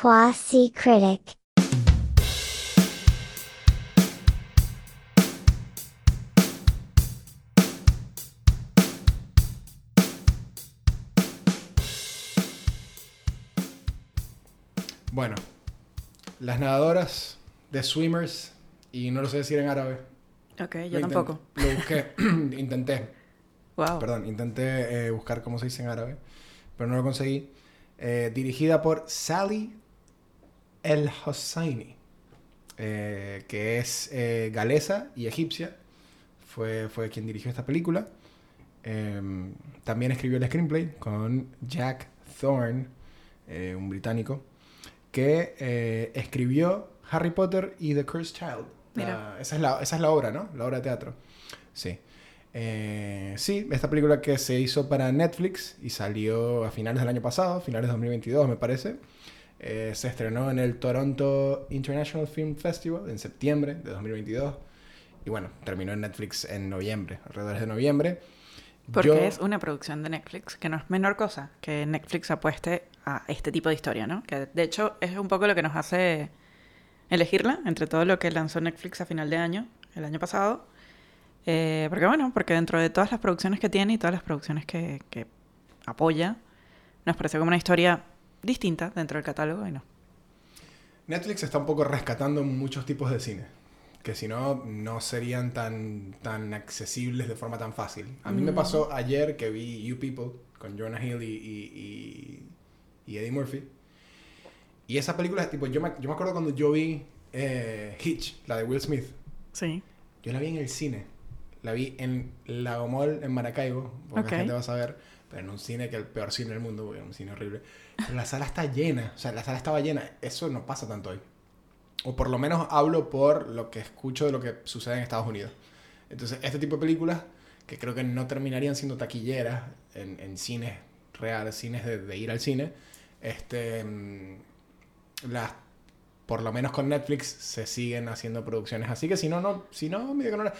Quasi critic. Bueno, las nadadoras de swimmers, y no lo sé decir en árabe. Ok, yo tampoco. Lo busqué, intenté, Wow. perdón, intenté eh, buscar cómo se dice en árabe, pero no lo conseguí. Eh, dirigida por Sally El Hosseini, eh, que es eh, galesa y egipcia. Fue, fue quien dirigió esta película. Em, también escribió el screenplay con Jack Thorne, eh, un británico, que escribió Harry Potter y The Cursed Child. La- esa, es la, esa es la obra, ¿no? La obra de teatro. Sí. Eh, sí, esta película que se hizo para Netflix y salió a finales del año pasado, finales de 2022 me parece. Eh, se estrenó en el Toronto International Film Festival en septiembre de 2022. Y bueno, terminó en Netflix en noviembre, alrededor de noviembre. Porque Yo- es una producción de Netflix, que no es menor cosa que Netflix apueste a este tipo de historia, ¿no? Que de hecho es un poco lo que nos hace elegirla entre todo lo que lanzó Netflix a final de año, el año pasado. Eh, porque bueno, porque dentro de todas las producciones que tiene y todas las producciones que, que apoya, nos parece como una historia distinta dentro del catálogo y no. Netflix está un poco rescatando muchos tipos de cine, que si no, no serían tan, tan accesibles de forma tan fácil. A mí me Mm. pasó ayer que vi You People con Jonah Hill y, y, y- y Eddie Murphy. Y esa película, tipo, yo me, yo me acuerdo cuando yo vi eh, Hitch, la de Will Smith. Sí. Yo la vi en el cine. La vi en Lagomol, en Maracaibo, porque la gente va a saber, pero en un cine que es el peor cine del mundo, porque es un cine horrible. La sala está llena, o sea, la sala estaba llena. Eso no pasa tanto hoy. O por lo menos hablo por lo que escucho de lo que sucede en Estados Unidos. Entonces, este tipo de películas, que creo que no terminarían siendo taquilleras en, en cines reales, cines de, de ir al cine, este, mm, las por lo menos con Netflix se siguen haciendo producciones así que si no no si no medio que no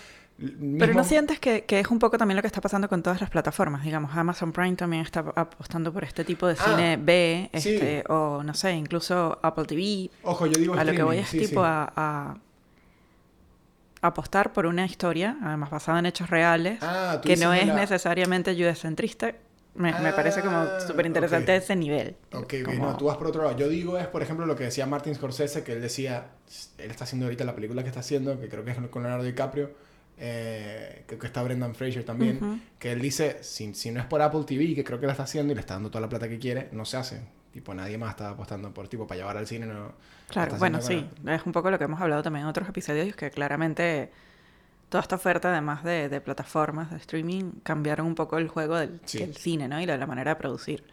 Pero no sientes que, que es un poco también lo que está pasando con todas las plataformas. Digamos, Amazon Prime también está apostando por este tipo de Ah, cine B, sí. este, o no sé, incluso Apple TV. ojo yo digo A lo que voy es sí, tipo sí. a, a apostar por una historia, además basada en hechos reales, Ah, que no es la- necesariamente judecentrista. Me, me parece como Ah, súper interesante ese nivel. Ok, ok, Como- no, tú vas por otro lado. Yo digo es, por ejemplo, lo que decía Martin Scorsese, que él decía, él está haciendo ahorita la película que está haciendo, que creo que es con Leonardo DiCaprio, eh, creo que está Brendan Fraser también, que él dice, si, si no es por Apple TV, que creo que la está haciendo y le está dando toda la plata que quiere, no se hace. Tipo, nadie más está apostando por, tipo, para llevar al cine, no... Claro, bueno, sí, con- es un poco lo que hemos hablado también en otros episodios, que claramente toda esta oferta, además de, de plataformas de streaming, cambiaron un poco el juego del, Sí. del cine, ¿no? Y la, la manera de producir.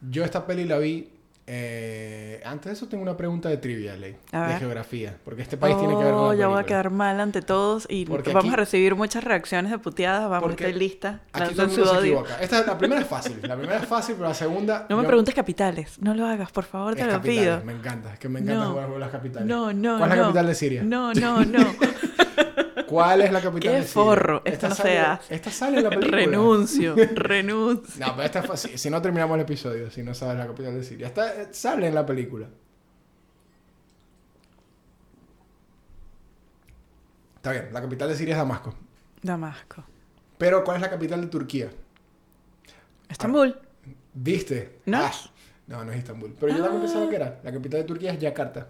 Yo esta peli la vi... eh, antes de eso tengo una pregunta de trivia, Ley, de geografía, porque este país tiene que ver con Oh, la ya voy a quedar mal ante todos y Porque vamos aquí- a recibir muchas reacciones de puteadas. Vamos, estoy lista. Aquí todo el mundo se equivoca. Esta, la primera es fácil, la primera es fácil, pero la segunda... No me yo- preguntes capitales. No lo hagas, por favor, te lo pido. Me encanta, es que me encanta No. jugar con las capitales. No, no, ¿Cuál es la no. capital de Siria? No, no, no. ¿Cuál es la capital Qué de Siria? forro, esto no se sale, hace. Esta sale en la película. renuncio, renuncio. No, pero esta es fácil. Si no terminamos el episodio, si no sabes la capital de Siria. Esta, sale en la película. Está bien, la capital de Siria es Damasco. Damasco. Pero ¿cuál es la capital de Turquía? Estambul. ¿Viste? ¿No? Ah, no, no es Istambul. Pero yo también pensaba que era. La capital de Turquía es Yakarta.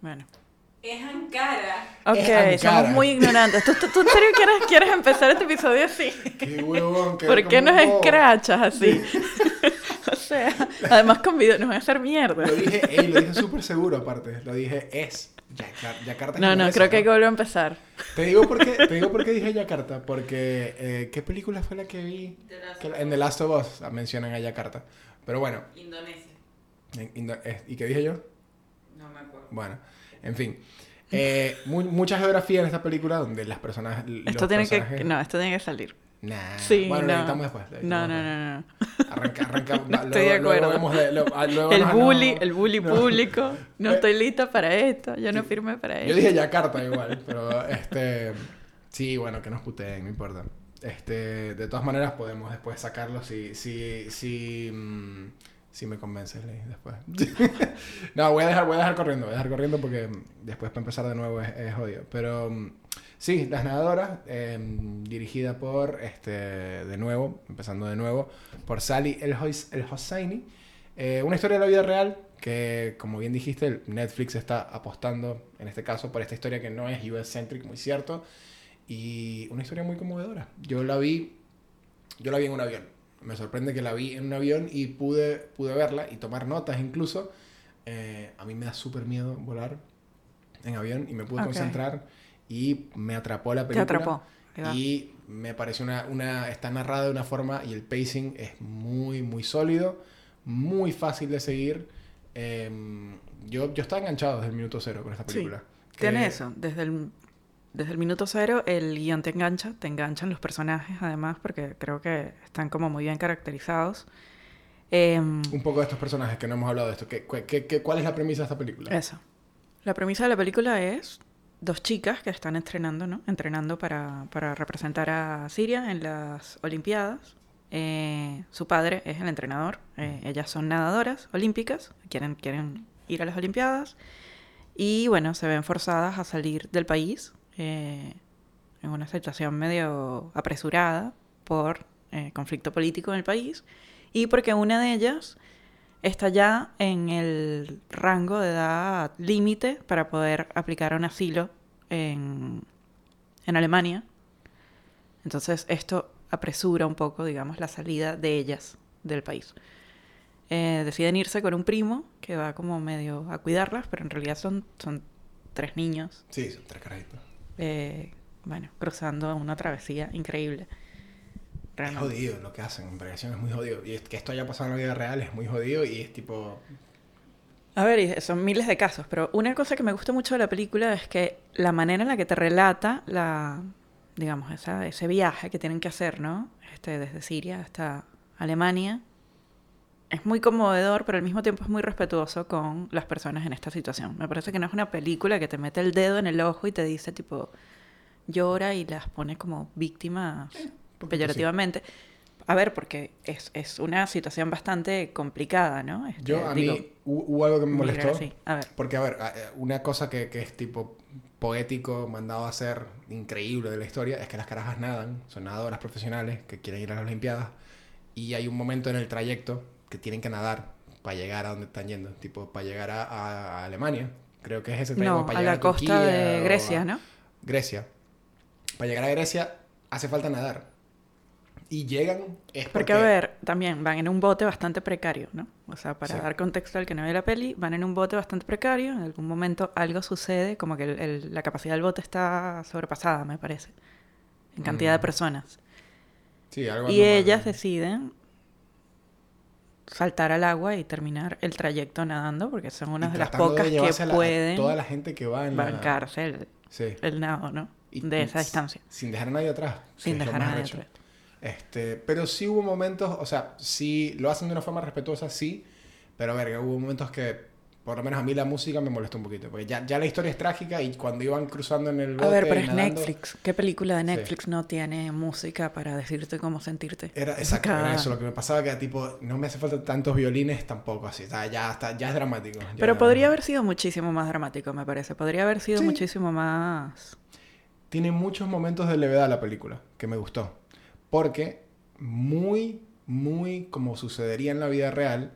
Bueno. Es Ankara. Ok, Es Ankara. somos muy ignorantes. ¿Tú, tú, tú en serio quieres, quieres empezar este episodio así? Qué huevón. quedé ¿Por qué nos escrachas así? o sea, además con video nos va a hacer mierda. Lo dije, ey, lo dije súper seguro aparte. Lo dije es. Yakar- Yakarta No, no, creo que hay que volver a empezar. Te digo por qué, te digo por qué dije Yakarta. Porque, eh, ¿qué película fue la que vi? The Que en The Last of Us mencionan a Yakarta. Pero bueno, Indonesia. ¿y qué dije yo? No me acuerdo. Bueno, en fin. Eh, mu- mucha geografía en esta película donde las personas. Esto tiene que... personajes- No, esto tiene que salir. Nah. Sí, bueno, lo no. editamos después. lo No, editamos no, después. no, no. Arranca, arranca. va, Estoy de luego- luego acuerdo. vemos de- lo- luego El nos- bully, no. el bully No. público. No Eh, estoy lista para esto. Yo no firmé para Yo esto. dije Yakarta igual, pero este. Sí, bueno, que nos puteen, no importa. Este, de todas maneras podemos después sacarlo si, si, si mm, Si me convences, Ley, después. no, voy a, dejar, voy a dejar corriendo, voy a dejar corriendo porque después para empezar de nuevo es, es jodido. Pero mm, sí, Las Nadadoras, eh, dirigida por, este, de nuevo, empezando de nuevo, por Sally El, El Hosseini. Eh, una historia de la vida real que, como bien dijiste, Netflix está apostando, en este caso, por esta historia que no es US-centric, muy cierto. Y una historia muy conmovedora. Yo la vi, yo la vi en un avión. Me sorprende que la vi en un avión y pude, pude verla y tomar notas incluso. Eh, a mí me da súper miedo volar en avión y me pude concentrar y me atrapó la Te película. atrapó. Ahí va. Y me pareció una, una... Está narrada de una forma y el pacing es muy, muy sólido, muy fácil de seguir. Em, yo, yo estaba enganchado desde el minuto cero con esta Sí. película. Tiene eso. Desde el, desde el minuto cero, el guion te engancha. Te enganchan los personajes, además, porque creo que están como muy bien caracterizados. Em, Un poco de estos personajes que no hemos hablado de esto. ¿Qué, qué- qué- cuál es la premisa de esta película? Eso. La premisa de la película es dos chicas que están entrenando, ¿no? Entrenando para, para representar a Siria en las Olimpiadas. Eh, su padre es el entrenador. Eh, ellas son nadadoras olímpicas, quieren, quieren ir a las Olimpiadas. Y bueno, se ven forzadas a salir del país eh, en una situación medio apresurada por eh, conflicto político en el país. Y porque una de ellas está ya en el rango de edad límite para poder aplicar un asilo en, en Alemania. Entonces esto apresura un poco, digamos, la salida de ellas del país. Eh, deciden irse con un primo que va como medio a cuidarlas, pero en realidad son, son tres niños, Sí, son tres carajitos. Eh, bueno, cruzando una travesía increíble. Es Realmente. jodido lo que hacen, en es muy jodido. Y es que esto haya pasado en la vida real es muy jodido y es tipo... A ver, son miles de casos, pero una cosa que me gusta mucho de la película es que la manera en la que te relata la, digamos, esa, ese viaje que tienen que hacer, ¿no? Este, desde Siria hasta Alemania, es muy conmovedor, pero al mismo tiempo es muy respetuoso con las personas en esta situación. Me parece que no es una película que te mete el dedo en el ojo y te dice, tipo, llora y las pone como víctimas peyorativamente. A ver, porque es, es una situación bastante complicada, ¿no? Este, Yo, a digo, mí, hu- hubo algo que me molestó. así. A ver. Porque, a ver, eh, una cosa que, que es tipo poético, mandado a hacer increíble de la historia, es que las carajas nadan, son nadadoras profesionales que quieren ir a las Olimpiadas, y hay un momento en el trayecto que tienen que nadar para llegar a donde están yendo, tipo, para llegar a, a- a Alemania. Creo que es ese No, para a llegar la costa Turquía de o Grecia, a- ¿no? Grecia. Para llegar a Grecia hace falta nadar. Y llegan es porque... Porque, a ver, también van en un bote bastante precario, ¿no? O sea, para Sí. dar contexto al que no ve la peli, van en un bote bastante precario, en algún momento algo sucede, como que el- el- la capacidad del bote está sobrepasada, me parece, en cantidad de Mm. personas. Sí, algo Y ellas deciden saltar al agua y terminar el trayecto nadando, porque son Y unas de las de pocas que la- pueden Toda la gente que va en la... bancarse el, Sí. el nado, ¿no? Y- de esa distancia, Sin dejar a nadie atrás. sin dejar a nadie atrás. Este, pero sí hubo momentos, o sea, sí lo hacen de una forma respetuosa, sí, pero verga, hubo momentos que, por lo menos a mí la música me molestó un poquito, porque ya, ya la historia es trágica y cuando iban cruzando en el bote A ver, pero es nadando, Netflix. ¿Qué película de Sí. Netflix no tiene música para decirte cómo sentirte? Era, exacto, era eso lo que me pasaba, que tipo, no me hace falta tantos violines tampoco así, sea, ya, está, ya es dramático. ya- Pero podría haber sido muchísimo más dramático, me parece. Podría haber sido Sí. muchísimo más... Tiene muchos momentos de levedad la película, que me gustó. Porque muy, muy como sucedería en la vida real,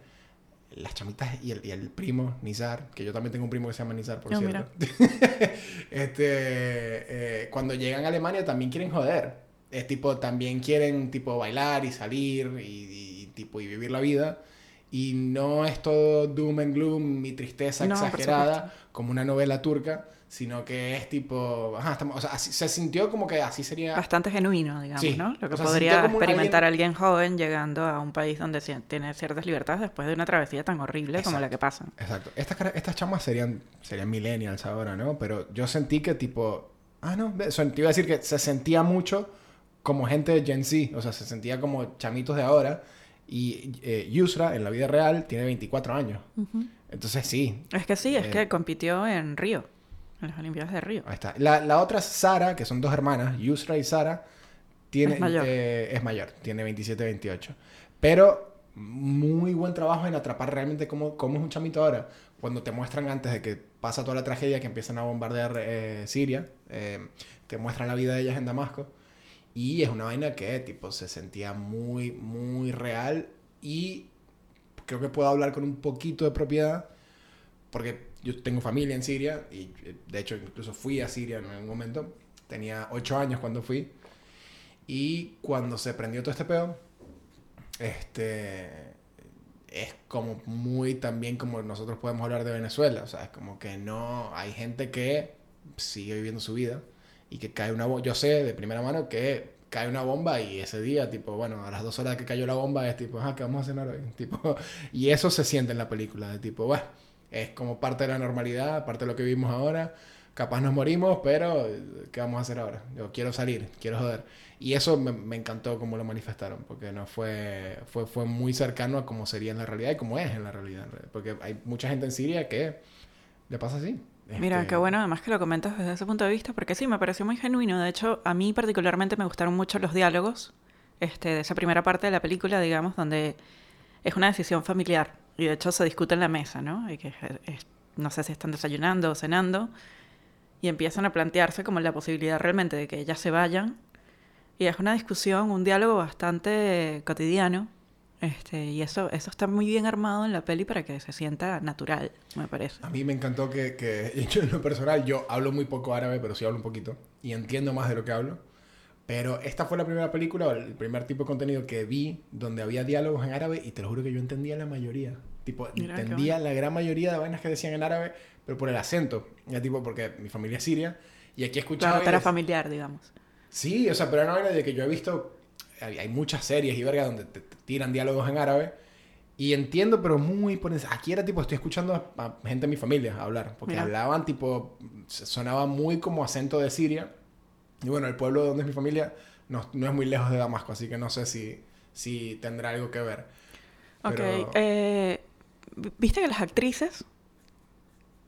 las chamitas y el, y el primo, Nizar, que yo también tengo un primo que se llama Nizar, por cierto. este, eh, cuando llegan a Alemania también quieren joder. Es tipo, también quieren tipo bailar y salir y, y, tipo y vivir la vida. Y no es todo doom and gloom y tristeza No, exagerada como una novela turca, sino que es tipo, ajá, estamos- o sea, así- se sintió como que así sería. Bastante genuino, digamos, Sí. ¿no? Lo que O sea, podría experimentar alguien joven llegando a un país donde tiene ciertas libertades después de una travesía tan horrible como la que pasa. Exacto. Estas, estas chamas serían, serían millennials ahora, ¿no? Pero yo sentí que tipo... Ah, no. Te iba a decir que se sentía mucho como gente de Gen Z. O sea, se sentía como chamitos de ahora. Y eh, Yusra, en la vida real, tiene 24 años. Entonces sí. Es que sí, es Eh. que compitió en Río, en las Olimpiadas de Río. Ahí está. La, la otra, Sara, que son dos hermanas, Yusra y Sara, tiene, Es mayor. eh, es mayor. Tiene 27, 28. Pero muy buen trabajo en atrapar realmente cómo, cómo es un chamito ahora. Cuando te muestran antes de que pasa toda la tragedia que empiezan a bombardear eh, Siria, eh, te muestran la vida de ellas en Damasco. Y es una vaina que tipo se sentía muy, muy real y creo que puedo hablar con un poquito de propiedad porque yo tengo familia en Siria y eh, de hecho incluso fui a Siria en algún momento. Tenía ocho años cuando fui. Y cuando se prendió todo este pedo, este es como muy también como nosotros podemos hablar de Venezuela. O sea, es como que no hay gente que sigue viviendo su vida y que cae una bomba. Yo sé de primera mano que cae una bomba y ese día, tipo, bueno, a las dos horas que cayó la bomba es tipo, ah, ¿qué vamos a cenar hoy? Tipo, y eso se siente en la película, de tipo, bueno, es como parte de la normalidad, parte de lo que vivimos ahora. Capaz nos morimos, pero ¿qué vamos a hacer ahora? Yo quiero salir, quiero joder. Y eso me, me encantó como lo manifestaron, porque no fue, fue, fue muy cercano a cómo sería en la realidad y cómo es en la realidad. Porque hay mucha gente en Siria que le pasa así. Mira, Este, qué bueno además que lo comentas desde ese punto de vista, porque sí, me pareció muy genuino. De hecho, a mí particularmente me gustaron mucho los diálogos este, de esa primera parte de la película, digamos, donde es una decisión familiar. Y de hecho se discute en la mesa, ¿no? Y que es- no sé si están desayunando o cenando. Y empiezan a plantearse como la posibilidad realmente de que ellas se vayan. Y es una discusión, un diálogo bastante cotidiano. Este, y eso, eso está muy bien armado en la peli para que se sienta natural, me parece. A mí me encantó que, que yo en lo personal, yo hablo muy poco árabe, pero sí hablo un poquito. Y entiendo más de lo que hablo. Pero esta fue la primera película, o el primer tipo de contenido que vi donde había diálogos en árabe y te lo juro que yo entendía la mayoría. Tipo, Mira, entendía la gran mayoría de vainas que decían en árabe, pero por el acento. Ya tipo, porque mi familia es siria y aquí escuchaba... Claro, era familiar, digamos. Sí, o sea, pero era una vaina de que yo he visto. Hay, hay muchas series y verga donde te, te tiran diálogos en árabe. Y entiendo, pero muy por. Aquí era tipo, estoy escuchando a, a gente de mi familia hablar. Porque Mira. hablaban tipo. Sonaba muy como acento de Siria. Y bueno, el pueblo donde es mi familia no, no es muy lejos de Damasco, así que no sé si, si tendrá algo que ver. Ok, Pero- eh, ¿viste que las actrices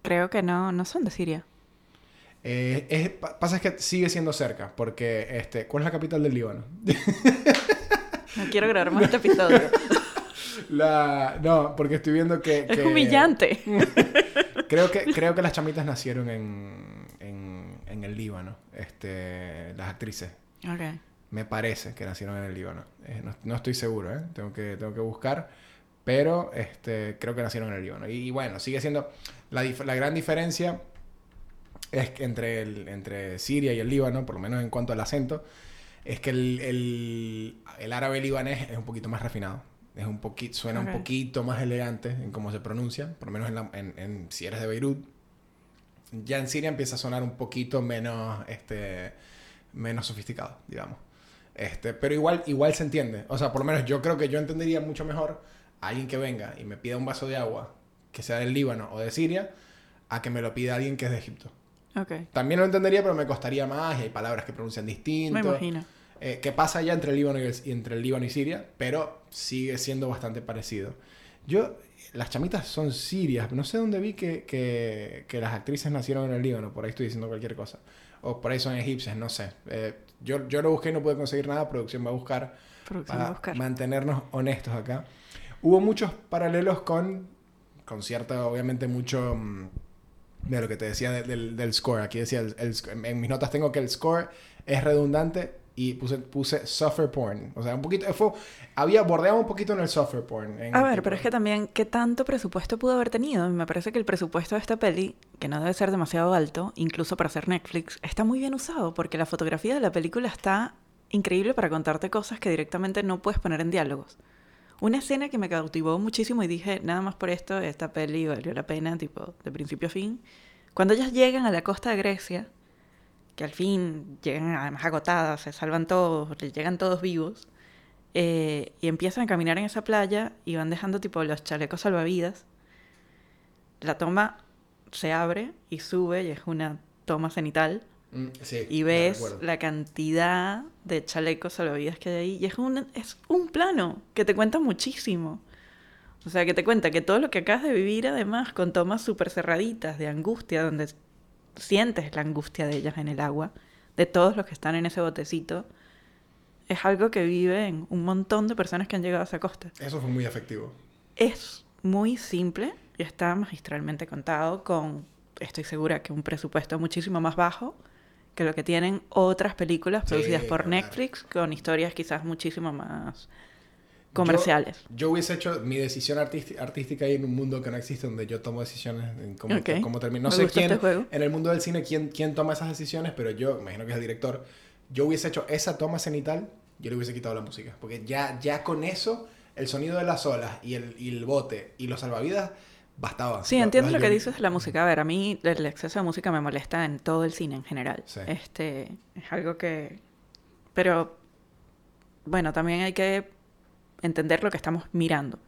creo que no, no son de Siria? Eh, es- pasa es que sigue siendo cerca, porque este, ¿cuál es la capital del Líbano? No quiero grabar más este episodio. La, no, porque estoy viendo que... Es humillante. Creo que, creo que las chamitas nacieron en, en, en el Líbano, este, las actrices. Me parece que nacieron en el Líbano. Eh, no, no estoy seguro, ¿eh? Tengo que, tengo que buscar. Pero este, creo que nacieron en el Líbano. Y, y bueno, sigue siendo... La, gran diferencia es que entre, el, entre Siria y el Líbano, por lo menos en cuanto al acento, es que el, el, el árabe libanés es un poquito más refinado. Es un poquito, suena un poquito más elegante en cómo se pronuncia, por lo menos en, la- en- en- si eres de Beirut. Ya en Siria empieza a sonar un poquito menos, este, menos sofisticado, digamos. Este, pero igual, igual se entiende. O sea, por lo menos yo creo que yo entendería mucho mejor a alguien que venga y me pida un vaso de agua, que sea del Líbano o de Siria, a que me lo pida alguien que es de Egipto. Ok. También lo entendería, pero me costaría más y hay palabras que pronuncian distinto. Me imagino. Eh, que pasa ya entre el, Líbano y, el- y entre el Líbano y Siria, pero sigue siendo bastante parecido. Yo, las chamitas son sirias, no sé dónde vi que, que, que las actrices nacieron en el Líbano, por ahí estoy diciendo cualquier cosa. O por ahí son egipcias, no sé. Eh, yo, yo lo busqué y no pude conseguir nada, producción va a buscar Producción para a buscar. mantenernos honestos acá. Hubo muchos paralelos con, con cierta, obviamente, mucho mm, de lo que te decía de- del, del score. Aquí decía, el, en mis notas tengo que el score es redundante y puse, puse suffer porn. O sea, un poquito, fue, había, bordeaba un poquito en el suffer porn. en A ver, tipo- pero es que también, ¿qué tanto presupuesto pudo haber tenido? Me parece que el presupuesto de esta peli, que no debe ser demasiado alto, incluso para hacer Netflix, está muy bien usado, porque la fotografía de la película está increíble para contarte cosas que directamente no puedes poner en diálogos. Una escena que me cautivó muchísimo y dije, nada más por esto, esta peli valió la pena, tipo, de principio a fin. Cuando ellas llegan a la costa de Grecia, que al fin llegan además agotadas, se salvan todos, llegan todos vivos, eh, y empiezan a caminar en esa playa y van dejando tipo los chalecos salvavidas. La toma se abre y sube y es una toma cenital Mm, sí, y ves la cantidad de chalecos salvavidas que hay ahí y es un, es un plano que te cuenta muchísimo. O sea, que te cuenta que todo lo que acabas de vivir además con tomas súper cerraditas de angustia, donde sientes la angustia de ellas en el agua, de todos los que están en ese botecito, es algo que viven un montón de personas que han llegado a esa costa. Eso fue muy efectivo. Es muy simple y está magistralmente contado con, estoy segura, que un presupuesto muchísimo más bajo que lo que tienen otras películas Sí, producidas por claro. Netflix con historias quizás muchísimo más comerciales. Yo, yo hubiese hecho mi decisión artísti- artística ahí en un mundo que no existe, donde yo tomo decisiones en cómo, Ok. cómo termino. No Me sé quién, este juego. en el mundo del cine, quién, quién toma esas decisiones, pero yo, imagino que es el director, yo hubiese hecho esa toma cenital, yo le hubiese quitado la música. Porque ya, ya con eso, el sonido de las olas y el, y el bote y los salvavidas, bastaba. Sí, entiendo lo que dices de la música. A ver, a mí el exceso de música me molesta en todo el cine en general. Sí. Este, es algo que... Pero, bueno, también hay que entender lo que estamos mirando.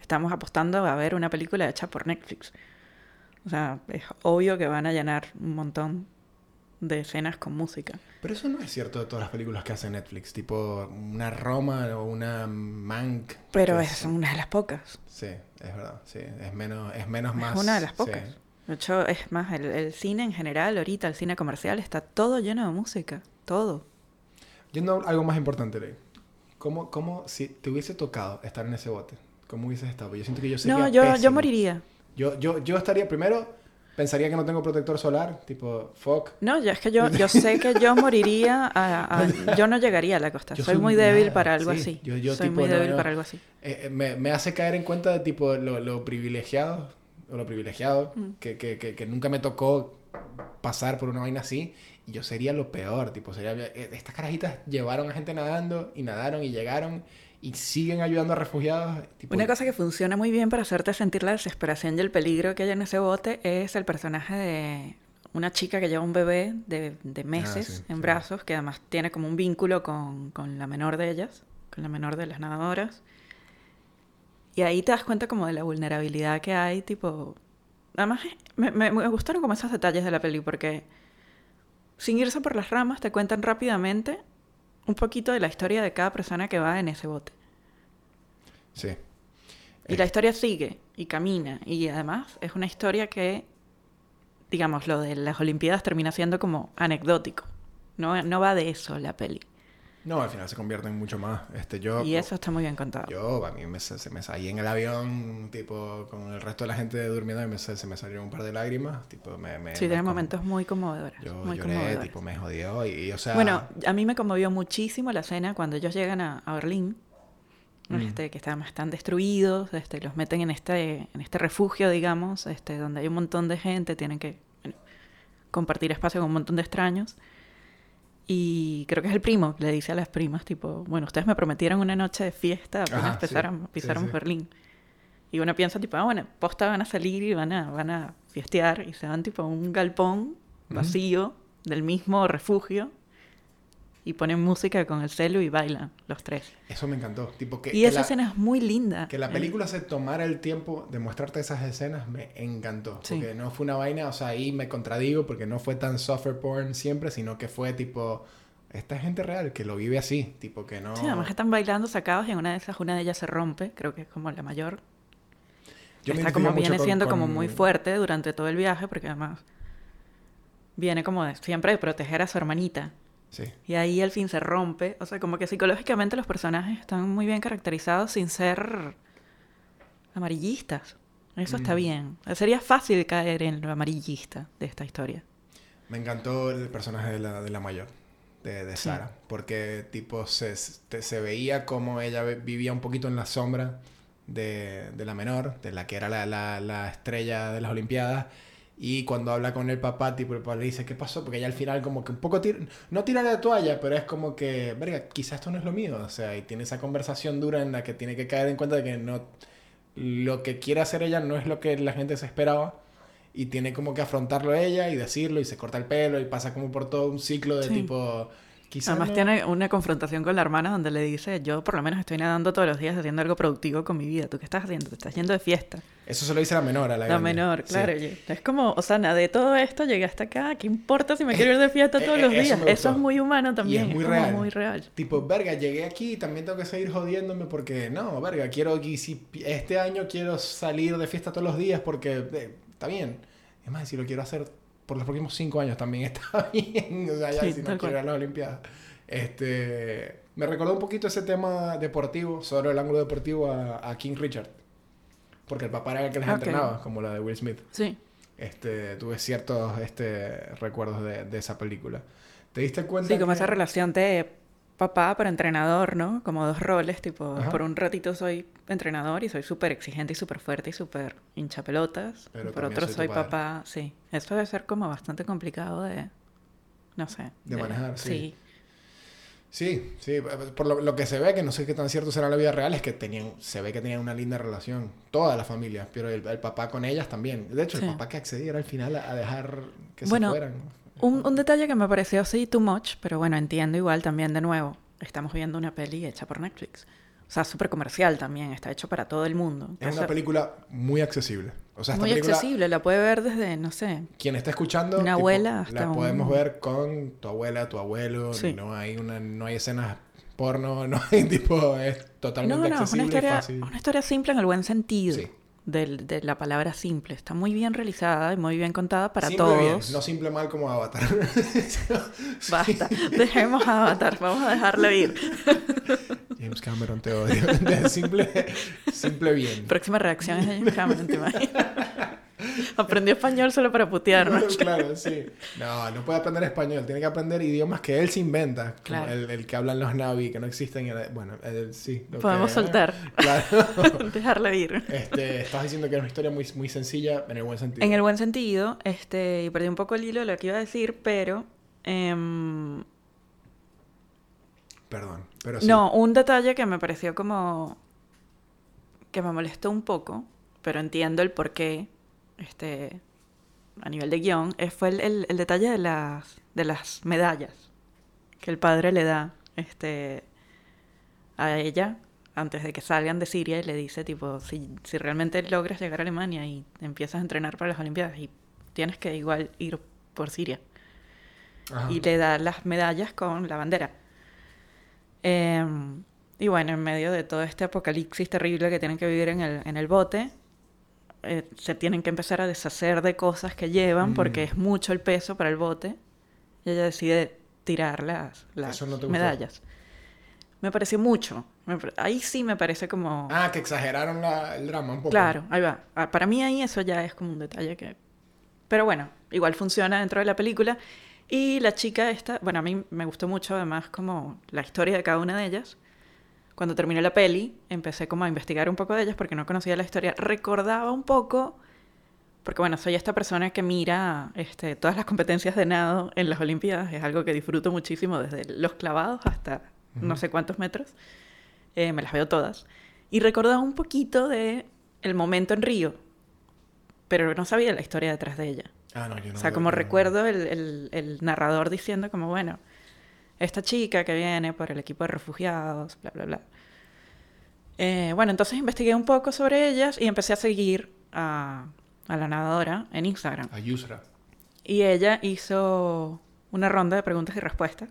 Estamos apostando a ver una película hecha por Netflix. O sea, es obvio que van a llenar un montón de escenas con música. Pero eso no es cierto de todas las películas que hace Netflix, tipo una Roma o una Mank. Pero que es una de las pocas. Sí, es verdad, sí, es menos, es menos más... Es una de las sí. pocas. De hecho, es más, el, el cine en general, ahorita el cine comercial, está todo lleno de música. Todo. Yendo a algo más importante, Ley. ¿Cómo, ¿Cómo, si te hubiese tocado estar en ese bote? ¿Cómo hubieses estado? Yo siento que yo sería No, yo, yo moriría. Yo, yo, yo estaría primero, pensaría que no tengo protector solar, tipo, fuck. No, ya es que yo, yo sé que yo moriría a, a- Yo no llegaría a la costa. Soy soy muy débil nada, para algo sí. así. Yo- yo soy tipo, muy débil no. para algo así. Eh, me, me hace caer en cuenta de tipo lo, lo privilegiado, o lo privilegiado, Mm. que, que, que, que nunca me tocó pasar por una vaina así, yo sería lo peor, tipo, sería, eh, estas carajitas llevaron a gente nadando, y nadaron, y llegaron, y siguen ayudando a refugiados. Tipo, Una cosa que funciona muy bien para hacerte sentir la desesperación y el peligro que hay en ese bote es el personaje de una chica que lleva un bebé de, de meses sí, en sí. brazos, que además tiene como un vínculo con, con la menor de ellas, con la menor de las nadadoras. Y ahí te das cuenta como de la vulnerabilidad que hay, tipo... Además, me, me- me gustaron como esos detalles de la peli, porque sin irse por las ramas te cuentan rápidamente un poquito de la historia de cada persona que va en ese bote. Sí. Y la historia sigue y camina. Y además es una historia que, digamos, lo de las Olimpiadas termina siendo como anecdótico. No, no va de eso la peli. No, al final se convierte en mucho más. Este, yo, Y eso está muy bien contado. Yo, a mí me, se me salí en el avión, tipo, con el resto de la gente durmiendo y me, se se me salieron un par de lágrimas, tipo, me... me sí, tiene momentos muy conmovedores. Yo muy lloré, conmovedores. tipo, me jodió y, y, o sea... Bueno, a mí me conmovió muchísimo la escena cuando ellos llegan a, a Berlín, Mm. este, que están, están destruidos, este, los meten en este, en este refugio, digamos, este, donde hay un montón de gente, tienen que bueno, compartir espacio con un montón de extraños. Y creo que es el primo que le dice a las primas, tipo, bueno, ustedes me prometieron una noche de fiesta apenas Ajá, sí. pisáramos sí. Berlín. Y uno piensa, tipo, ah, bueno, posta van a salir y van a, van a fiestear y se van, tipo, a un galpón vacío del mismo refugio y ponen música con el celu y bailan los tres. Eso me encantó, tipo, que, y que esa la, escena es muy linda. que la Eh, película se tomara el tiempo de mostrarte esas escenas me encantó. Sí. Porque no fue una vaina, o sea, ahí me contradigo porque no fue tan suffer porn siempre, sino que fue tipo... Esta es gente real que lo vive así, tipo que no... Sí, además están bailando sacados y en una de esas, una de ellas se rompe, creo que es como la mayor. Yo Está como viene con- siendo como muy fuerte durante todo el viaje, porque además viene como de siempre de proteger a su hermanita. Sí. Y ahí al fin se rompe. O sea, como que psicológicamente los personajes están muy bien caracterizados sin ser amarillistas. Eso está Mm. bien. Sería fácil caer en lo amarillista de esta historia. Me encantó el personaje de la, de la mayor, de, de Sara, porque tipo se, se, se veía como ella vivía un poquito en la sombra de, de la menor, de la que era la, la, la estrella de las Olimpiadas. Y cuando habla con el papá, tipo, el papá le dice, ¿qué pasó? Porque ella al final como que un poco tira, no tira la toalla, pero es como que, verga, quizás esto no es lo mío. O sea, y tiene esa conversación dura en la que tiene que caer en cuenta de que no, lo que quiere hacer ella no es lo que la gente se esperaba. Y tiene como que afrontarlo ella y decirlo y se corta el pelo y pasa como por todo un ciclo de Sí. tipo... Quizás Además no- tiene una confrontación con la hermana donde le dice, yo por lo menos estoy nadando todos los días haciendo algo productivo con mi vida. ¿Tú qué estás haciendo? Te estás yendo de fiesta. Eso se lo dice la menor a la La menor, Sí. claro. y Es como, o sea, nada de todo esto llegué hasta acá. ¿Qué importa si me quiero ir de fiesta todos eh, los eso días? me Eso gustó. es muy humano también. Y es muy como real. muy real. Tipo, verga, llegué aquí y también tengo que seguir jodiéndome porque no, verga, quiero y si este año quiero salir de fiesta todos los días porque eh, está bien. Es más, si lo quiero hacer por los próximos cinco años también está bien. O sea, ya Sí, si no quiero ir a las Olimpiadas. Este, Me recordó un poquito ese tema deportivo, sobre el ángulo deportivo a, a King Richard. Porque el papá era el que les entrenaba, como la de Will Smith. Sí. Este, tuve ciertos este, recuerdos de, de esa película. ¿Te diste cuenta? Sí, como que- esa relación de papá pero entrenador, ¿no? Como dos roles, tipo, Ajá. por un ratito soy entrenador y soy súper exigente y súper fuerte y súper hinchapelotas. Pero por otro soy papá, sí. Eso debe ser como bastante complicado de, no sé. De manejar, sí. Sí. Sí, sí, por lo, lo que se ve, que no sé qué tan cierto será en la vida real, es que tenían, se ve que tenían una linda relación, toda la familia, pero el, el papá con ellas también. De hecho, Sí. el papá que accediera al final a, a dejar que Bueno, se fueran. Un, un detalle que me pareció sí too much, pero bueno, entiendo igual también de nuevo. Estamos viendo una peli hecha por Netflix. O sea, súper comercial también, está hecho para todo el mundo. Es una película muy accesible. O sea, esta muy película, accesible, la puede ver desde, no sé, quien está escuchando, Una tipo, abuela hasta la un- podemos ver con tu abuela, tu abuelo, Sí. no hay una, no hay escenas porno, no hay tipo, es totalmente No, no, es una accesible y historia, fácil. una historia simple en el buen sentido Sí. Del- de la palabra simple. Está muy bien realizada y muy bien contada para Simple bien, todos. no simple mal como Avatar. Basta, dejemos a Avatar, vamos a dejarlo ir. James Cameron te odio. De simple, simple bien. Próxima reacción es de James Cameron, ¿te imaginas? Aprendió español solo para putearnos. claro, sí. No, no puede aprender español. Tiene que aprender idiomas que él se inventa. Claro. El, el que hablan los Navi, que no existen. Bueno, el- sí. lo Podemos que- soltar. Claro. Dejarlo ir. Este, estás diciendo que es una historia muy, muy sencilla en el buen sentido. En el buen sentido, este, y perdí un poco el hilo de lo que iba a decir, pero em, Perdón, pero sí. No, un detalle que me pareció como que me molestó un poco, pero entiendo el por qué, este, a nivel de guion, eh, fue el, el- el detalle de las, de las medallas que el padre le da este, a ella antes de que salgan de Siria y le dice, tipo, si, si realmente logras llegar a Alemania y empiezas a entrenar para las Olimpiadas y tienes que igual ir por Siria Ajá. y le da las medallas con la bandera. Em, y bueno, en medio de todo este apocalipsis terrible que tienen que vivir en el, en el bote, eh, se tienen que empezar a deshacer de cosas que llevan Mm. porque es mucho el peso para el bote. Y ella decide tirar las, las no medallas. Me pareció mucho. Me ahí sí me parece como... Ah, que exageraron la- el drama un poco. Claro, ahí va. Ah, Para mí ahí eso ya es como un detalle que... Pero bueno, igual funciona dentro de la película. Y la chica esta, bueno, a mí me gustó mucho además como la historia de cada una de ellas. Cuando terminé la peli, empecé como a investigar un poco de ellas porque no conocía la historia. Recordaba un poco, porque bueno, soy esta persona que mira este, todas las competencias de nado en las Olimpiadas. Es algo que disfruto muchísimo desde los clavados hasta no sé cuántos metros. Eh, me las veo todas. Y recordaba un poquito de el momento en Río, pero no sabía la historia detrás de ella. Ah, no, yo no o sea, como no- recuerdo el, el- el narrador diciendo como, bueno, esta chica que viene por el equipo de refugiados, bla, bla, bla. Eh, bueno, entonces investigué un poco sobre ellas y empecé a seguir a, a la nadadora en Instagram. A Yusra. Y ella hizo una ronda de preguntas y respuestas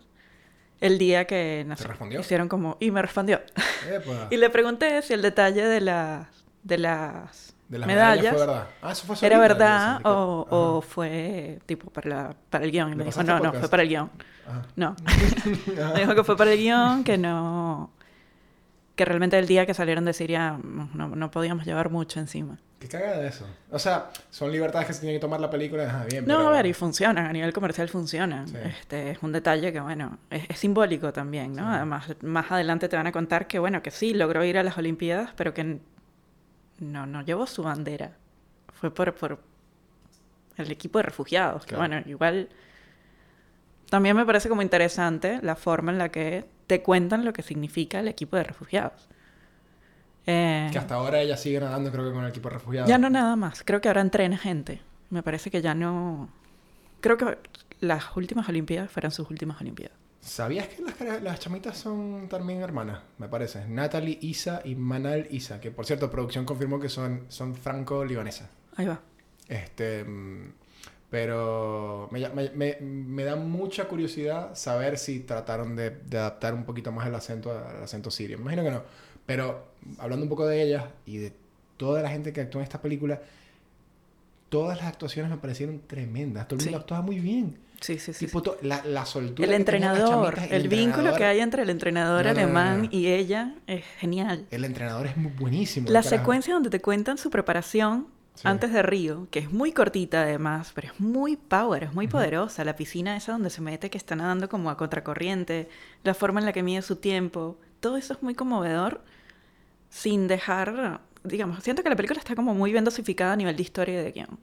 el día que no ¿Te sé, respondió? hicieron como... Y me respondió. Epa. Y le pregunté si el detalle de las, de las, De las medallas, medallas fue verdad. Ah, eso fue era verdad o, o fue tipo para, la- para el guion. Y ¿Le me dijo, no, no, fue para el guion. Ajá. No. me dijo que fue para el guion, que no... Que realmente el día que salieron de Siria no, no- podíamos llevar mucho encima. Qué cagada de eso. O sea, son libertades que se tienen que tomar la película. Ajá, bien. No, pero- a ver, y funcionan, a nivel comercial funcionan. Sí. Este, es un detalle que, bueno, es, es simbólico también, ¿no? Sí. Además, más adelante te van a contar que, bueno, que sí, logró ir a las Olimpiadas, pero que no, no llevó su bandera. Fue por, por el equipo de refugiados. Que, bueno, igual también me parece como interesante la forma en la que te cuentan lo que significa el equipo de refugiados. Eh, Que hasta ahora ella sigue nadando, creo que con el equipo de refugiados. ya no nada más. Creo que ahora entrena gente. Me parece que ya no. Creo que las últimas Olimpiadas fueron sus últimas Olimpiadas. ¿Sabías que las, las chamitas son también hermanas? Me parece. Natalie Isa y Manal Isa. Que por cierto, producción confirmó que son, son franco-libanesas. Ahí va. Este. mm, Pero me, me- me- me da mucha curiosidad saber si trataron de, de adaptar un poquito más el acento al acento sirio. Me imagino que no. Pero hablando un poco de ellas y de toda la gente que actúa en esta película, todas las actuaciones me parecieron tremendas. Todo el mundo Sí. actuaba muy bien. Sí, sí, sí. Tipo, sí. to- la, la soltura El entrenador, el, vínculo entrenador- que hay entre el entrenador No, no, no, no, alemán y ella es genial. El entrenador es muy buenísimo. La secuencia donde te cuentan su preparación Sí. antes de Río, que es muy cortita además, pero es muy power, es muy poderosa. La piscina esa donde se mete que está nadando como a contracorriente, la forma en la que mide su tiempo, todo eso es muy conmovedor sin dejar, digamos, siento que la película está como muy bien dosificada a nivel de historia y de guion.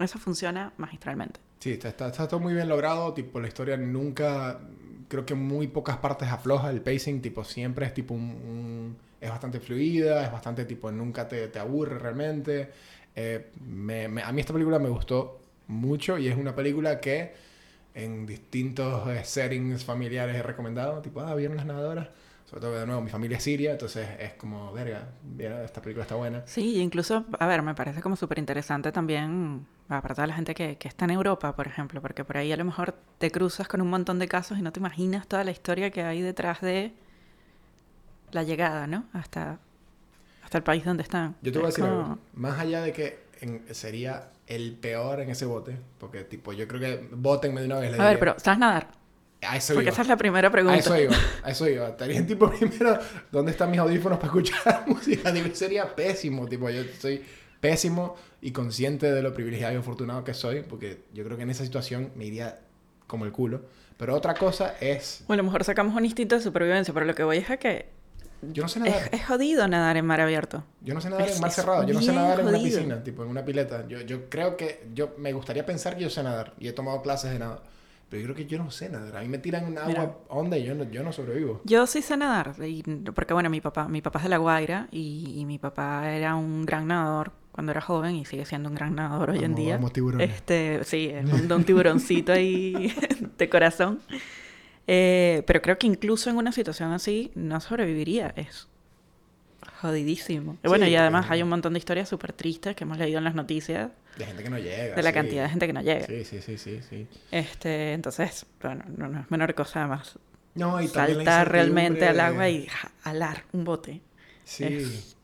Eso funciona magistralmente. Sí, está, está, está todo muy bien logrado. Tipo, la historia nunca. Creo que muy pocas partes afloja el pacing. Tipo, siempre es tipo un. un- es bastante fluida, es bastante tipo. Nunca te, te aburre realmente. Eh, me- me- a mí esta película me gustó mucho y es una película que en distintos eh, settings familiares he recomendado. Tipo, ah, ¿vieron las nadadoras? Sobre todo que de nuevo mi familia es siria, entonces es como, verga, mira, esta película está buena. Sí, incluso, a ver, me parece como súper interesante también, aparte de la gente que, que está en Europa, por ejemplo, porque por ahí a lo mejor te cruzas con un montón de casos y no te imaginas toda la historia que hay detrás de la llegada, ¿no? Hasta, hasta el país donde están. Yo te voy a decir como- algo. Más allá de que en- sería el peor en ese bote, porque tipo, yo creo que votenme de una vez. A ver, diría. pero ¿sabes nadar? A eso Porque iba. esa es la primera A pregunta. eso iba, a eso iba. Estaría tipo primero, ¿dónde están mis audífonos para escuchar música? Tipo, sería pésimo, tipo, yo soy pésimo y consciente de lo privilegiado y afortunado que soy, porque yo creo que en esa situación me iría como el culo. Pero otra cosa es, O a lo mejor sacamos un instinto de supervivencia, pero lo que voy es a que yo no sé es, nadar. es jodido nadar en mar abierto. Yo no sé nadar Es- en mar es cerrado, yo no sé nadar en una jodido. piscina, tipo en una pileta. Yo, yo creo que, yo me gustaría pensar que yo sé nadar y he tomado clases de nado, pero yo creo que yo no sé nadar. A mí me tiran en agua Mira. honda y yo no, yo no sobrevivo. Yo sí sé nadar, y- porque bueno, mi papá, mi papá es de La Guaira y, y mi papá era un gran nadador cuando era joven y sigue siendo un gran nadador hoy en día. vamos, tiburones. Este, sí, es un, un tiburoncito ahí de corazón. Eh, pero creo que incluso en una situación así no sobreviviría. Es jodidísimo. Y bueno, Sí, y además hay un montón de historias súper tristes que hemos leído en las noticias De gente que no llega. de la sí. cantidad de gente que no llega. Sí, sí, sí, sí, sí. Este, entonces, bueno, no, no es menor cosa además. No, y Saltar realmente al agua y ja- alar un bote. Sí. es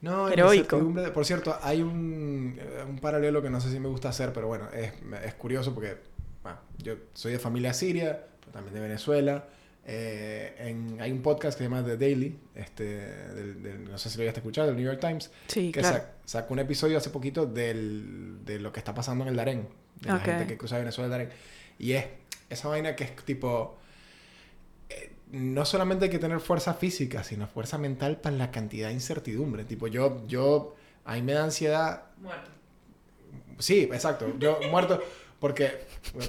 No, heroico. Por cierto, hay un, eh, un paralelo que no sé si me gusta hacer, pero bueno, es, es curioso porque bueno, yo soy de familia siria, pero también de Venezuela. Eh, en- hay un podcast que se llama The Daily, este, del- del- no sé si lo hayas escuchado, del New York Times, Sí, que claro. sac- sacó un episodio hace poquito del, de lo que está pasando en el Darén, de la Ok. gente que cruza Venezuela al Darén. Y es esa vaina que es tipo... eh, No solamente hay que tener fuerza física, sino fuerza mental para la cantidad de incertidumbre. Tipo, yo, yo, a mí me da ansiedad Muerto. Sí, exacto. Yo muerto porque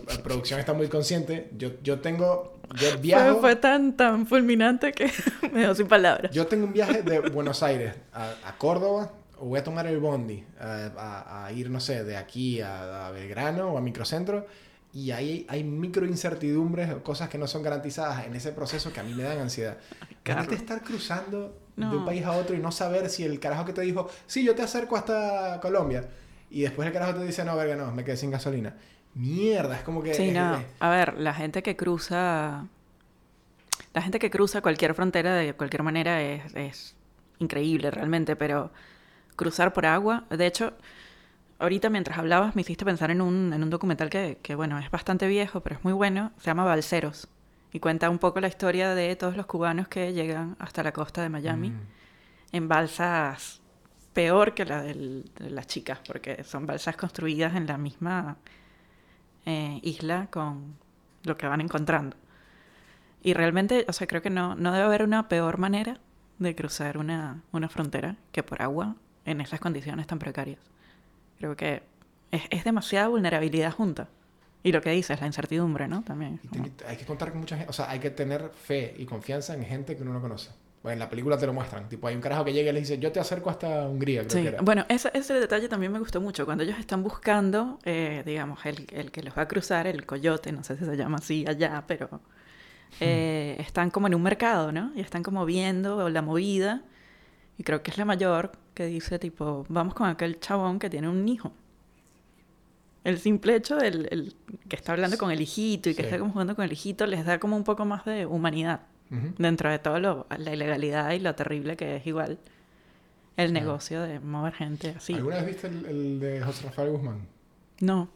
la producción está muy consciente. Yo, yo tengo, yo Fue, viajo, fue tan, tan fulminante que me dejó sin palabras. yo tengo un viaje de Buenos Aires a, a Córdoba. o Voy a tomar el bondi a, a- a ir, no sé, de aquí a, a Belgrano o a Microcentro. Y ahí hay micro incertidumbres o cosas que no son garantizadas en ese proceso que a mí me dan ansiedad. Imagínate estar cruzando de No. un país a otro y no saber si el carajo que te dijo, sí, yo te acerco hasta Colombia. Y después el carajo te dice, no, verga, no, me quedé sin gasolina. Mierda, es como que... Sí, es- no. es- A ver, la gente que cruza. La gente que cruza cualquier frontera de cualquier manera es, es increíble realmente, pero cruzar por agua. De hecho, ahorita mientras hablabas me hiciste pensar en un, en un documental que, que, bueno, es bastante viejo, pero es muy bueno. Se llama Balseros. Y cuenta un poco la historia de todos los cubanos que llegan hasta la costa de Miami Mm. en balsas peor que la del- de las chicas, porque son balsas construidas en la misma eh, isla con lo que van encontrando. Y realmente, o sea, creo que no, no debe haber una peor manera de cruzar una, una frontera que por agua en esas condiciones tan precarias. Creo que es, es demasiada vulnerabilidad junta. Y lo que dices, la incertidumbre, ¿no? También. Como- hay que contar con mucha gente, o sea, hay que tener fe y confianza en gente que uno no conoce. Bueno, en la película te lo muestran. Tipo, hay un carajo que llega y le dice, yo te acerco hasta Hungría, creo Sí, que era. bueno, ese, ese detalle también me gustó mucho. Cuando ellos están buscando, eh, digamos, el, el que los va a cruzar, el coyote, no sé si se llama así allá, pero eh, están como en un mercado, ¿no? Y están como viendo la movida. Y creo que es la mayor que dice, tipo, vamos con aquel chabón que tiene un hijo. El simple hecho del el que está hablando con el hijito y que Sí. está como jugando con el hijito les da como un poco más de humanidad Ujú. dentro de todo lo, la ilegalidad y lo terrible que es igual. el negocio de mover gente así. ¿Alguna vez viste el, el de José Rafael Guzmán? No,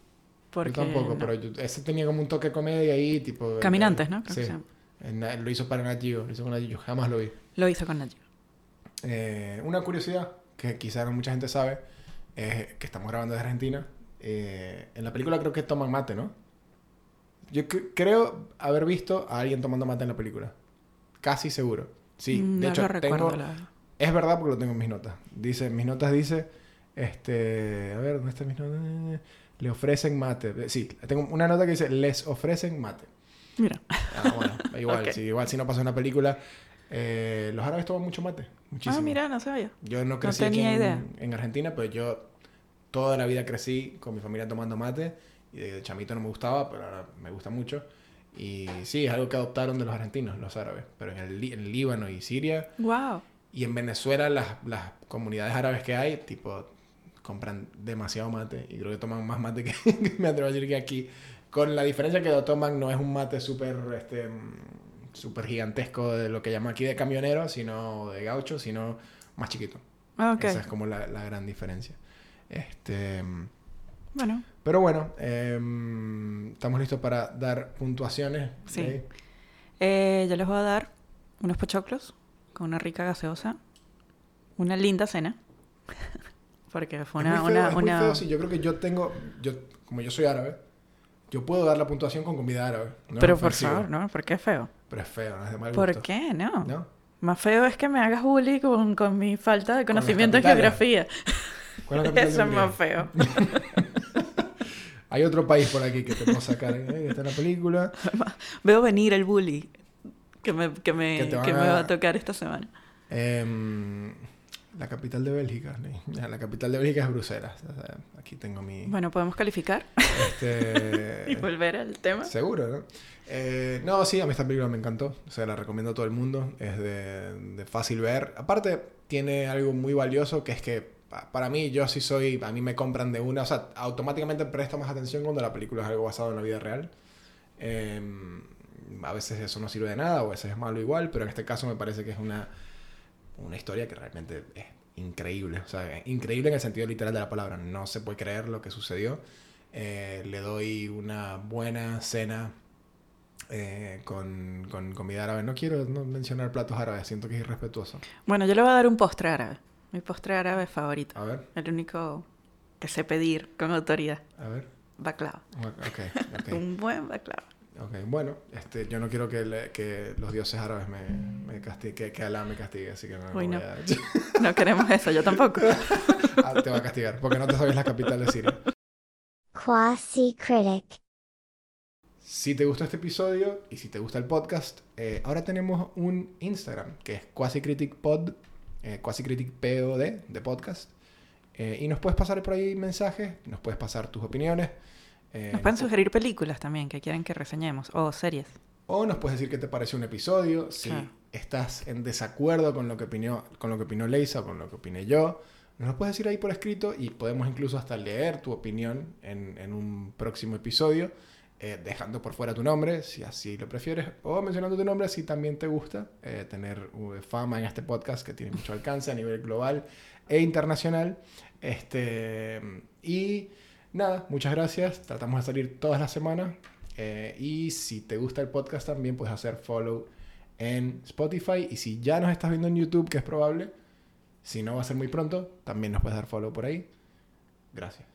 porque... yo tampoco, no. pero yo- ese tenía como un toque comedia ahí, tipo... Caminantes, ¿no? Creo Sí. que lo hizo para Nat Geo, lo hizo con Nat Geo, jamás lo vi. Lo hizo con Nacho. Eh, una curiosidad que quizá no mucha gente sabe es que estamos grabando desde Argentina. Eh, en la película creo que toman mate, ¿no? Yo cre- creo haber visto a alguien tomando mate en la película. Casi seguro. Sí, Mm, de no hecho lo tengo... la. Es verdad porque lo tengo en mis notas. Dice, mis notas dice, este, a ver, ¿dónde están mis notas? Le ofrecen mate. Eh, Sí, tengo una nota que dice, les ofrecen mate. Mira, Ah, bueno, igual, si, igual si no pasa una película, eh, los árabes toman mucho mate, muchísimo. ah, mira, no sabía. Yo no crecí aquí tenía en, idea. en Argentina, pero yo toda la vida crecí con mi familia tomando mate y de chamito no me gustaba, pero ahora me gusta mucho. Y sí, es algo que adoptaron de los argentinos, los árabes. Pero en el, en Líbano y Siria Wow. y en Venezuela las, las comunidades árabes que hay, tipo, compran demasiado mate y creo que toman más mate que, me atrevo a decir que aquí. Con la diferencia que lo toman no es un mate súper este, mm, súper gigantesco de lo que llaman aquí de camionero, sino de gaucho, sino más chiquito. Ah, ok. Esa es como la, la gran diferencia. Este, mm, Bueno, pero bueno, em, estamos listos para dar puntuaciones. Sí. eh, yo les voy a dar unos pochoclos con una rica gaseosa. Una linda cena. Porque fue Es una... muy feo, una, es muy una- feo, sí. Yo creo que yo tengo, yo, como yo soy árabe, yo puedo dar la puntuación con comida árabe. No Pero por favor, ¿no? ¿Por qué es feo? Pero es feo, no es de mal ¿Por gusto. qué? No. ¿No? Más feo es que me hagas bullying con, con mi falta de conocimiento de geografía. ¿Cuál es la capital de Eso es más feo. Hay otro país por aquí que te puedo sacar, ¿eh? que está en la película. Veo venir el bully que me, que me, Que va a tocar esta semana. Em, la capital de Bélgica. La capital de Bélgica es Bruselas. O sea, aquí tengo mi... Bueno, podemos calificar Este, y volver al tema. Seguro, ¿no? Eh, no, sí, a mí esta película me encantó. O sea, la recomiendo a todo el mundo. Es de, de fácil ver. Aparte, tiene algo muy valioso que es que para mí, yo sí soy. A mí me compran de una. O sea, automáticamente presto más atención cuando la película es algo basado en la vida real. Eh, a veces eso no sirve de nada, o a veces es malo igual, pero en este caso me parece que es una, una historia que realmente es increíble. O sea, increíble en el sentido literal de la palabra. No se puede creer lo que sucedió. Eh, le doy una buena cena eh, con, con comida árabe. No quiero no mencionar platos árabes, siento que es irrespetuoso. Bueno, yo le voy a dar un postre árabe. Mi postre árabe favorito. A ver, El único que sé pedir con autoridad. a ver. Baklava. Un buen baklava. ok. Bueno, este, yo no quiero que, le- que los dioses árabes me, me castiguen, que, que Alá me castigue, así que no, Uy, voy no. a- No queremos eso, yo tampoco. Ah, te va a castigar, porque no te sabes la capital de Siria. Quasi Critic. Si te gustó este episodio y si te gusta el podcast, eh, ahora tenemos un Instagram que es QuasiCriticPod, eh, QuasiCriticPod de podcast. Eh, y nos puedes pasar por ahí mensajes, nos puedes pasar tus opiniones. eh, Nos pueden sugerir películas también que quieren que reseñemos. O series. O nos puedes decir qué te pareció un episodio. Si estás en desacuerdo con lo que opinó, con lo que opinó Leisa o con lo que opiné yo, nos lo puedes decir ahí por escrito y podemos incluso hasta leer tu opinión en, en un próximo episodio, eh, dejando por fuera tu nombre, si así lo prefieres, o mencionando tu nombre si también te gusta eh, tener uh, fama en este podcast que tiene mucho alcance a nivel global e internacional. Este, y nada, muchas gracias. Tratamos de salir todas las semanas. Eh, y si te gusta el podcast también puedes hacer follow en Spotify. Y si ya nos estás viendo en YouTube, que es probable, si no va a ser muy pronto, también nos puedes dar follow por ahí. Gracias.